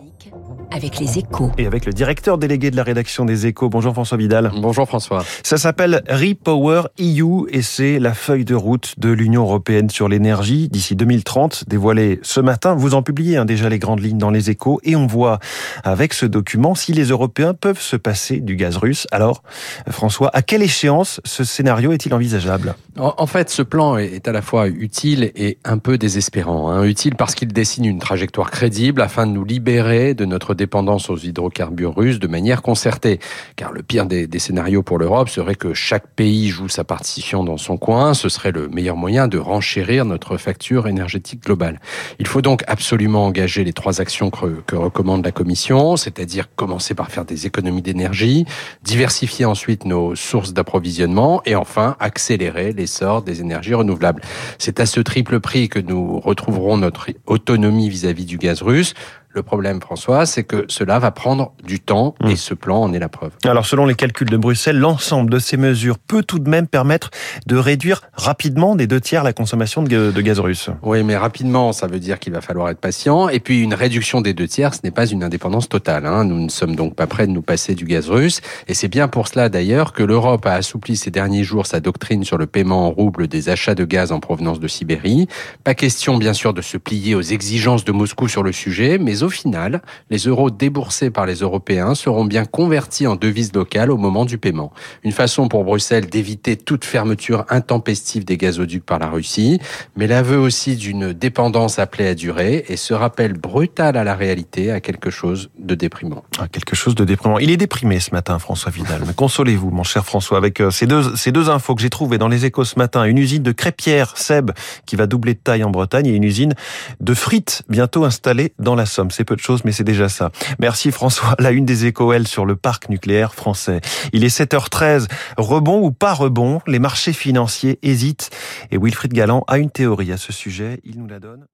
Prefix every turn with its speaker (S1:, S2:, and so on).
S1: me? Avec les échos.
S2: Et avec le directeur délégué de la rédaction des échos. Bonjour François Vidal.
S3: Bonjour François.
S2: Ça s'appelle Repower EU et c'est la feuille de route de l'Union européenne sur l'énergie d'ici 2030 dévoilée ce matin. Vous en publiez hein, déjà les grandes lignes dans les échos et on voit avec ce document si les Européens peuvent se passer du gaz russe. Alors François, à quelle échéance ce scénario est-il envisageable?
S3: En fait, ce plan est à la fois utile et un peu désespérant. Hein. Utile parce qu'il dessine une trajectoire crédible afin de nous libérer de notre dépendance aux hydrocarbures russes de manière concertée. Car le pire des, scénarios pour l'Europe serait que chaque pays joue sa partition dans son coin. Ce serait le meilleur moyen de renchérir notre facture énergétique globale. Il faut donc absolument engager les trois actions que, recommande la Commission, c'est-à-dire commencer par faire des économies d'énergie, diversifier ensuite nos sources d'approvisionnement et enfin accélérer l'essor des énergies renouvelables. C'est à ce triple prix que nous retrouverons notre autonomie vis-à-vis -vis du gaz russe. Le problème, François, c'est que cela va prendre du temps et ce plan en est la preuve.
S2: Alors, selon les calculs de Bruxelles, l'ensemble de ces mesures peut tout de même permettre de réduire rapidement des deux tiers la consommation de gaz russe.
S3: Oui, mais rapidement, ça veut dire qu'il va falloir être patient. Et puis, une réduction des deux tiers, ce n'est pas une indépendance totale. Hein. Nous ne sommes donc pas prêts de nous passer du gaz russe. Et c'est bien pour cela, d'ailleurs, que l'Europe a assoupli ces derniers jours sa doctrine sur le paiement en rouble des achats de gaz en provenance de Sibérie. Pas question, bien sûr, de se plier aux exigences de Moscou sur le sujet, mais au final, les euros déboursés par les Européens seront bien convertis en devises locales au moment du paiement. Une façon pour Bruxelles d'éviter toute fermeture intempestive des gazoducs par la Russie, mais l'aveu aussi d'une dépendance appelée à durer et ce rappel brutal à la réalité à quelque chose de déprimant.
S2: Ah, quelque chose de déprimant. Il est déprimé ce matin, François Vidal. Mais consolez-vous, mon cher François, avec euh, ces deux, ces deux infos que j'ai trouvées dans les échos ce matin. Une usine de crêpières, Seb, qui va doubler de taille en Bretagne et une usine de frites bientôt installée dans la Somme. C'est peu de choses, mais c'est déjà ça. Merci François. La une des échos, elle, sur le parc nucléaire français. Il est 7h13. Rebond ou pas rebond, les marchés financiers hésitent. Et Wilfried Galland a une théorie à ce sujet. Il nous la donne.